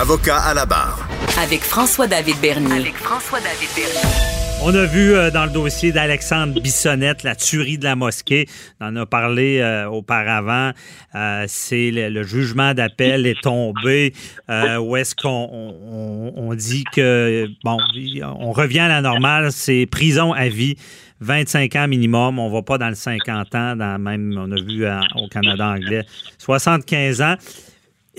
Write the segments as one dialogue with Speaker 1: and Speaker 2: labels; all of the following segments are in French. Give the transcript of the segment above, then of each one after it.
Speaker 1: Avocat à la barre.
Speaker 2: Avec François-David Bernier.
Speaker 3: avec François-David Bernier.
Speaker 4: On a vu euh, dans le dossier d'Alexandre Bissonnette la tuerie de la mosquée. On en a parlé euh, auparavant. Euh, c'est le, le jugement d'appel est tombé. Euh, où est-ce qu'on on, on dit que bon, on revient à la normale, c'est prison à vie. 25 ans minimum, on va pas dans le 50 ans, dans même, on a vu euh, au Canada anglais, 75 ans.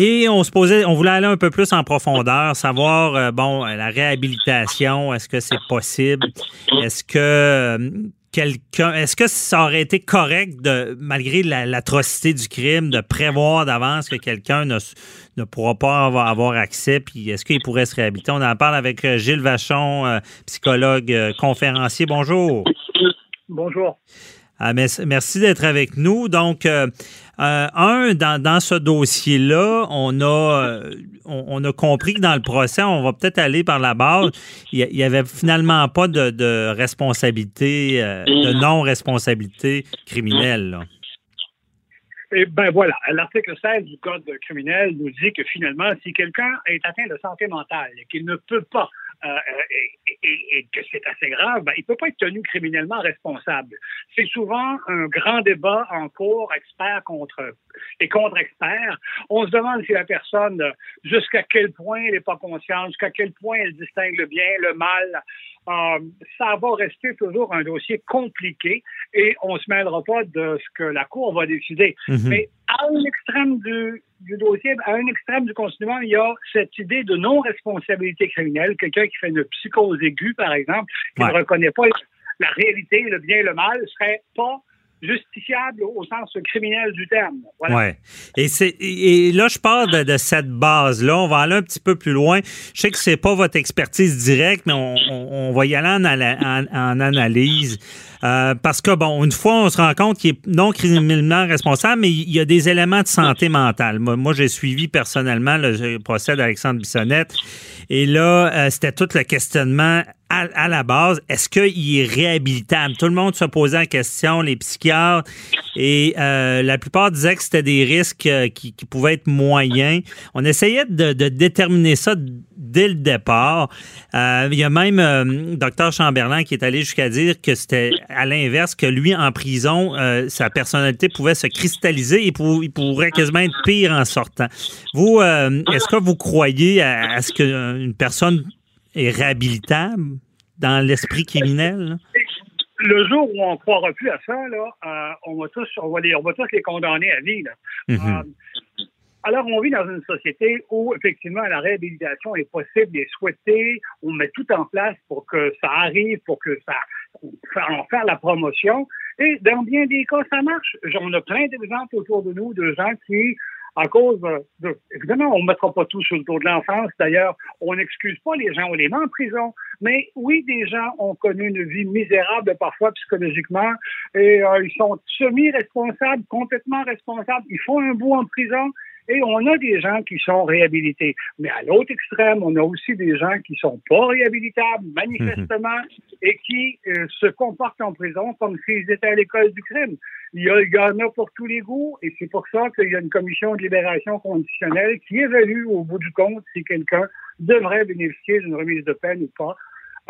Speaker 4: Et on se posait, on voulait aller un peu plus en profondeur, savoir, euh, bon, euh, la réhabilitation, est-ce que c'est possible? Est-ce que euh, quelqu'un, est-ce que ça aurait été correct de, malgré la- l'atrocité du crime, de prévoir d'avance que quelqu'un ne, ne pourra pas avoir, avoir accès, puis est-ce qu'il pourrait se réhabiliter? On en parle avec Gilles Vachon, euh, psychologue, conférencier. Bonjour.
Speaker 5: Bonjour.
Speaker 4: Ah, merci d'être avec nous. Donc, euh, un, dans, dans ce dossier-là, on a, euh, on, on a compris que dans le procès, on va peut-être aller par la base. Il n'y avait finalement pas de, de responsabilité, euh, de non-responsabilité criminelle. là.
Speaker 5: Et ben voilà, l'article 16 du Code criminel nous dit que finalement, si quelqu'un est atteint de santé mentale et qu'il ne peut pas, euh, et, et- et que c'est assez grave, ben, il ne peut pas être tenu criminellement responsable. C'est souvent un grand débat en cours, experts contre et contre-experts. On se demande si la personne, euh, jusqu'à quel point elle n'est pas consciente, jusqu'à quel point elle distingue le bien, le mal. Euh, ça va rester toujours un dossier compliqué et on ne se mêlera pas de ce que la Cour va décider.
Speaker 4: Mhm.
Speaker 5: Mais à un extrême du, du dossier, à un extrême du continuum, il y a cette idée de non-responsabilité criminelle. Quelqu'un qui fait une psychose aiguë, par exemple, qui
Speaker 4: Ouais.
Speaker 5: ne reconnaît pas la réalité, le bien et le mal, serait pas justiciable au sens criminel du terme. Voilà.
Speaker 4: Ouais. Et, et là, je pars de, cette base-là. On va aller un petit peu plus loin. Je sais que c'est pas votre expertise directe, mais on, va y aller en, analyse. Euh, parce que, bon, une fois, on se rend compte qu'il est non criminellement responsable, mais il y a des éléments de santé mentale. Moi, moi, j'ai suivi personnellement le procès d'Alexandre Bissonnette. Et là, euh, c'était tout le questionnement à, à la base. Est-ce qu'il est réhabilitable? Tout le monde se posait la question, les psychiatres, et euh, la plupart disaient que c'était des risques euh, qui, qui pouvaient être moyens. On essayait de, de déterminer ça dès le départ. Euh, il y a même euh, Dr Chamberlain qui est allé jusqu'à dire que c'était à l'inverse, que lui, en prison, euh, sa personnalité pouvait se cristalliser et il pourrait quasiment être pire en sortant. Vous, est-ce que vous croyez à, à ce qu'une personne est réhabilitable dans l'esprit criminel? là?
Speaker 5: Le jour où on ne croira plus à ça, là, euh, on, va tous, on, va les, on va tous les condamner à vie. là.
Speaker 4: Mhm.
Speaker 5: Euh, alors, on vit dans une société où, effectivement, la réhabilitation est possible et souhaitée. On met tout en place pour que ça arrive, pour que ça en faire la promotion. Et dans bien des cas, ça marche. On a plein d'exemples autour de nous de gens qui, à cause de- évidemment, on ne mettra pas tout sur le dos de l'enfance. D'ailleurs, on n'excuse pas les gens, on les met en prison. Mais oui, des gens ont connu une vie misérable parfois psychologiquement et euh, ils sont semi-responsables, complètement responsables. Ils font un bout en prison et on a des gens qui sont réhabilités. Mais à l'autre extrême, on a aussi des gens qui sont pas réhabilitables, manifestement, et qui euh, se comportent en prison comme s'ils étaient à l'école du crime. Il y, a- il y en a pour tous les goûts, et c'est pour ça qu'il y a une commission de libération conditionnelle qui évalue au bout du compte si quelqu'un devrait bénéficier d'une remise de peine ou pas.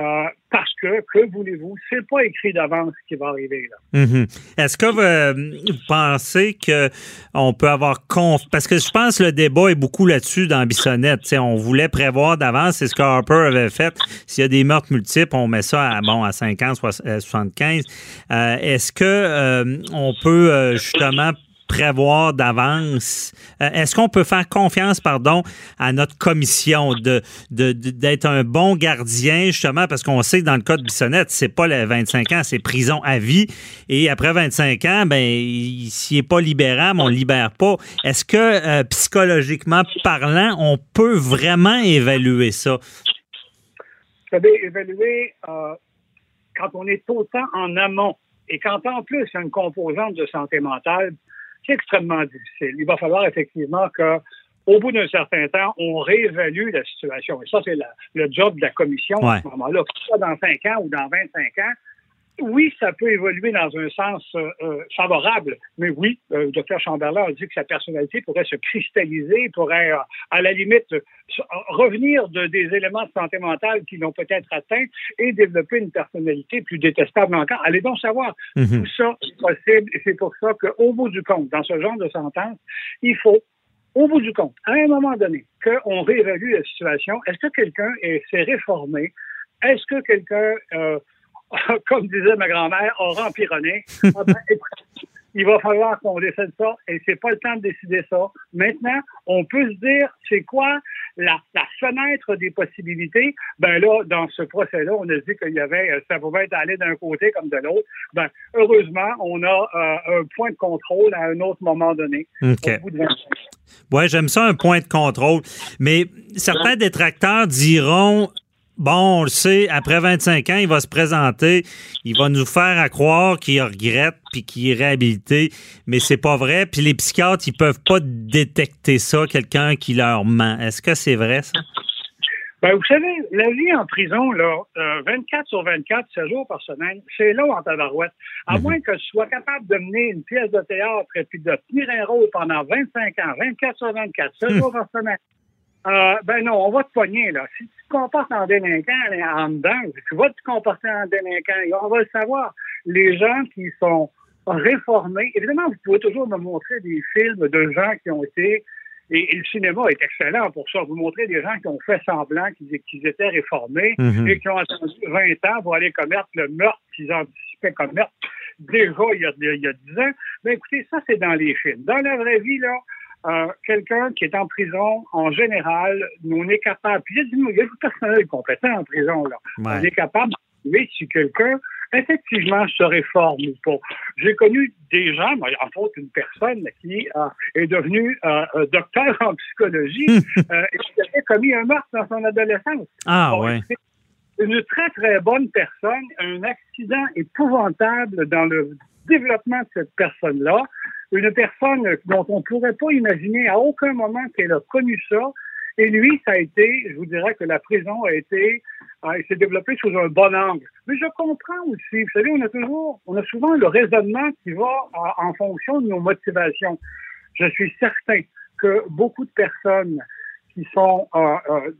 Speaker 5: Euh, parce que, que voulez-vous, c'est pas écrit d'avance ce qui va arriver là.
Speaker 4: Mhm. Est-ce que vous, vous pensez que on peut avoir conf... parce que je pense que le débat est beaucoup là-dessus dans Bissonnette. Tu sais, on voulait prévoir d'avance, c'est ce que Harper avait fait. S'il y a des meurtres multiples, on met ça à bon à 50, soix- euh, 75. Euh, Est-ce que euh, on peut euh, justement prévoir d'avance. Euh, est-ce qu'on peut faire confiance, pardon, à notre commission de d'être un bon gardien, justement, parce qu'on sait que dans le cas de Bissonnette, c'est pas les 25 ans, c'est prison à vie. Et après 25 ans, ben, s'il n'est pas libérable, on ne libère pas. Est-ce que, euh, psychologiquement parlant, on peut vraiment évaluer ça?
Speaker 5: Vous savez, évaluer euh, quand on est autant en amont et quand en plus il y a une composante de santé mentale, c'est extrêmement difficile. Il va falloir effectivement que au bout d'un certain temps, on réévalue la situation. Et ça, c'est le job de la commission à ce moment-là. Que ce soit dans 5 ans ou dans 25 ans, oui, ça peut évoluer dans un sens euh, euh, favorable, mais oui, le euh, docteur Chamberlain a dit que sa personnalité pourrait se cristalliser, pourrait, à la limite, revenir de des éléments de santé mentale qui l'ont peut-être atteint et développer une personnalité plus détestable encore. Allez donc savoir. Mhm. Tout ça est possible et c'est pour ça qu'au bout du compte, dans ce genre de sentence, il faut au bout du compte, à un moment donné, qu'on réévalue la situation. Est-ce que quelqu'un s'est réformé? Est-ce que quelqu'un comme disait ma grand-mère, aura empironnait. Ah ben, il va falloir qu'on décide ça et c'est pas le temps de décider ça. Maintenant, on peut se dire, c'est quoi la, fenêtre des possibilités? Ben là, dans ce procès-là, on a dit qu'il y avait, euh, ça pouvait être aller d'un côté comme de l'autre. Ben, heureusement, on a euh, un point de contrôle à un autre moment donné.
Speaker 4: Oui, j'aime ça, un point de contrôle. Mais certains détracteurs diront bon, on le sait, après 25 ans, il va se présenter, il va nous faire à croire qu'il regrette puis qu'il est réhabilité, mais c'est pas vrai. Puis les psychiatres, ils peuvent pas détecter ça, quelqu'un qui leur ment. Est-ce que c'est vrai, ça?
Speaker 5: Ben, vous savez, la vie en prison, là, 24 euh, sur 24, 7 jours par semaine, c'est long en tabarouette. À mhm. moins que tu sois capable de mener une pièce de théâtre et puis de tenir un rôle pendant 25 ans, 24 sur 24, 7 jours par semaine, euh, ben non, on va te pogner, là. Si tu te comportes en délinquant en dedans, tu vas te comporter en délinquant. On va le savoir. Les gens qui sont réformés, évidemment, vous pouvez toujours me montrer des films de gens qui ont été et, le cinéma est excellent pour ça. Vous montrez des gens qui ont fait semblant qu'ils étaient réformés mhm. et qui ont attendu 20 ans pour aller commettre le meurtre qu'ils anticipaient commettre déjà il y a, il y a 10 ans. Ben écoutez, ça, c'est dans les films. Dans la vraie vie, là, euh, quelqu'un qui est en prison, en général, on est capable, puis il y a du, personnel compétent en prison, là. On est capable de si quelqu'un, effectivement, se réforme ou pas. J'ai connu des gens, entre autres une personne qui euh, est devenue euh, docteur en psychologie et qui avait commis un meurtre dans son adolescence.
Speaker 4: Ah, ouais.
Speaker 5: Une très, très bonne personne, un accident épouvantable dans le développement de cette personne-là une personne dont on ne pourrait pas imaginer à aucun moment qu'elle a connu ça. Et lui, ça a été, je vous dirais que la prison a été, il s'est développé sous un bon angle. Mais je comprends aussi, vous savez, on a toujours, on a souvent le raisonnement qui va en fonction de nos motivations. Je suis certain que beaucoup de personnes qui sont euh, euh,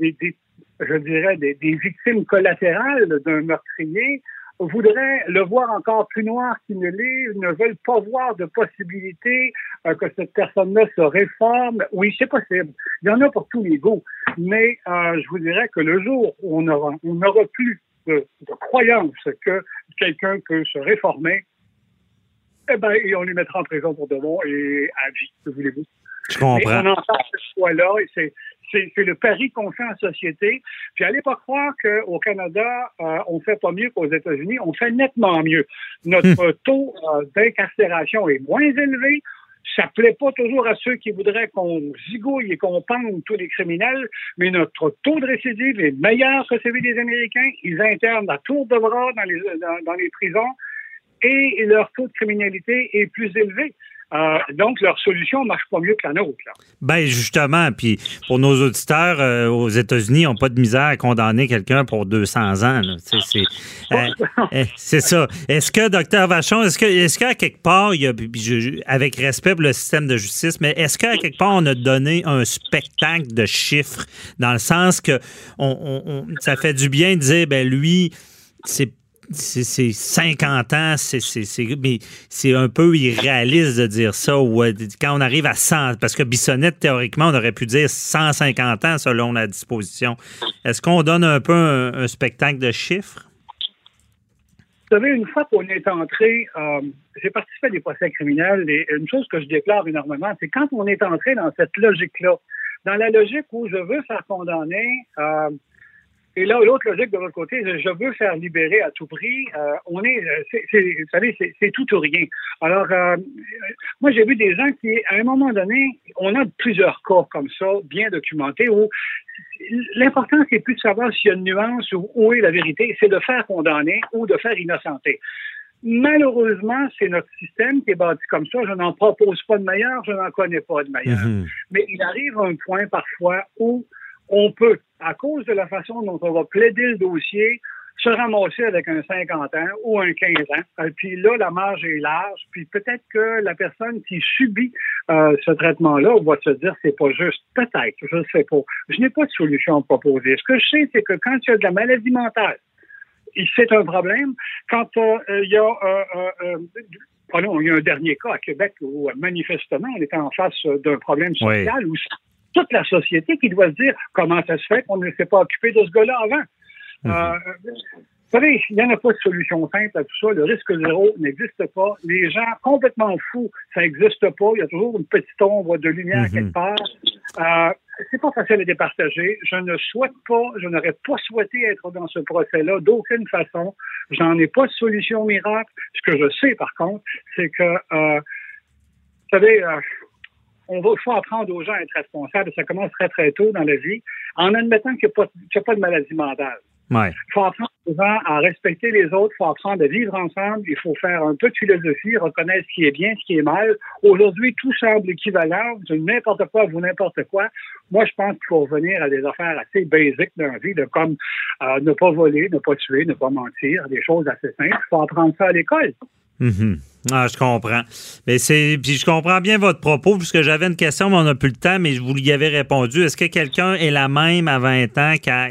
Speaker 5: je dirais, des victimes collatérales d'un meurtrier voudraient le voir encore plus noir qu'il ne l'est, ne veulent pas voir de possibilité euh, que cette personne-là se réforme. Oui, c'est possible. Il y en a pour tous les goûts. Mais euh, je vous dirais que le jour où on aura, on n'aura plus de, de, croyance que quelqu'un peut se réformer, eh ben, on lui mettra en prison pour de bon et à vie, que voulez-vous.
Speaker 4: Je comprends.
Speaker 5: on entend ce choix-là et c'est le pari qu'on fait en société. Puis allez pas croire qu'au Canada, euh, on fait pas mieux qu'aux États-Unis. On fait nettement mieux. Notre hmm. taux euh, d'incarcération est moins élevé. Ça plaît pas toujours à ceux qui voudraient qu'on zigouille et qu'on pende tous les criminels, mais notre taux de récidive est meilleur que celui des Américains. Ils internent à tour de bras dans les, dans les prisons et leur taux de criminalité est plus élevé. Euh, donc, leur solution marche pas mieux que la nôtre. Là.
Speaker 4: Ben justement, puis pour nos auditeurs euh, aux États-Unis, ils n'ont pas de misère à condamner quelqu'un pour 200 ans. Euh, c'est ça. Est-ce que, docteur Vachon, est-ce qu'à quelque part, il y a, avec respect pour le système de justice, mais est-ce qu'à quelque part, on a donné un spectacle de chiffres dans le sens que on, ça fait du bien de dire, ben lui, c'est c'est 50 ans, c'est un peu irréaliste de dire ça. Euh, quand on arrive à 100, parce que Bissonnette, théoriquement, on aurait pu dire 150 ans selon la disposition. Est-ce qu'on donne un peu un, spectacle de chiffres?
Speaker 5: Vous savez, une fois qu'on est entré, euh, j'ai participé à des procès criminels et une chose que je déclare énormément, c'est quand on est entré dans cette logique-là, dans la logique où je veux faire condamner, euh, et là, l'autre logique de l'autre côté, je veux faire libérer à tout prix. Euh, on est, vous savez, c'est tout ou rien. Alors, moi, j'ai vu des gens qui, à un moment donné, on a plusieurs cas comme ça, bien documentés, où l'important, c'est plus de savoir s'il y a une nuance ou où est la vérité, c'est de faire condamner ou de faire innocenter. Malheureusement, c'est notre système qui est bâti comme ça. Je n'en propose pas de meilleur, je n'en connais pas de meilleur. Mhm. Mais il arrive un point parfois où on peut, à cause de la façon dont on va plaider le dossier, se ramasser avec un 50 ans ou un 15 ans. Et puis là, la marge est large. Puis peut-être que la personne qui subit euh, ce traitement-là va se dire c'est pas juste. Peut-être, je ne sais pas. Je n'ai pas de solution à proposer. Ce que je sais, c'est que quand il y a de la maladie mentale, c'est un problème. Quand euh, il y a euh, pardon, il y a un dernier cas à Québec où manifestement on était en face d'un problème social où toute la société qui doit se dire comment ça se fait qu'on ne s'est pas occupé de ce gars-là avant. Mhm. Euh, vous savez, il n'y en a pas de solution simple à tout ça. Le risque zéro n'existe pas. Les gens complètement fous, ça n'existe pas. Il y a toujours une petite ombre de lumière mhm. quelque part. Euh, c'est pas facile à départager. Je ne souhaite pas, je n'aurais pas souhaité être dans ce procès-là d'aucune façon. J'en ai pas de solution miracle. Ce que je sais, par contre, c'est que, euh, vous savez, euh, on va, faut apprendre aux gens à être responsables. Ça commence très, très tôt dans la vie, en admettant qu'il n'y a, a, pas de maladie mentale.
Speaker 4: Il
Speaker 5: faut apprendre souvent à respecter les autres, il faut apprendre à vivre ensemble, il faut faire un peu de philosophie, reconnaître ce qui est bien, ce qui est mal. Aujourd'hui, tout semble équivalent, n'importe quoi vous n'importe quoi. Moi, je pense qu'il faut revenir à des affaires assez basiques dans la vie, de comme euh, ne pas voler, ne pas tuer, ne pas mentir, des choses assez simples. Il faut apprendre ça à l'école.
Speaker 4: Mm-hmm. Ah, je comprends. Mais c'est puis je comprends bien votre propos puisque j'avais une question mais on n'a plus le temps mais je vous y avais répondu. Est-ce que quelqu'un est la même à 20 ans qu'à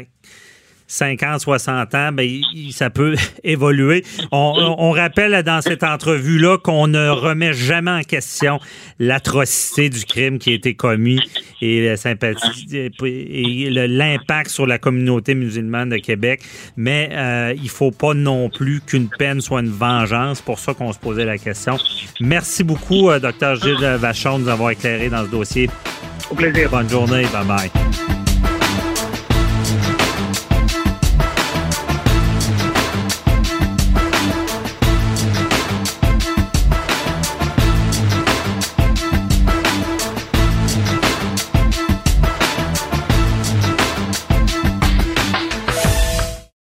Speaker 4: 50, 60 ans, ben, ça peut évoluer. On, rappelle dans cette entrevue-là qu'on ne remet jamais en question l'atrocité du crime qui a été commis et l'impact sur la communauté musulmane de Québec. Mais euh, il faut pas non plus qu'une peine soit une vengeance. pour ça qu'on se posait la question. Merci beaucoup, euh, Dr. Gilles Vachon, de nous avoir éclairé dans ce dossier.
Speaker 5: Au plaisir.
Speaker 4: Bonne journée. Bye bye.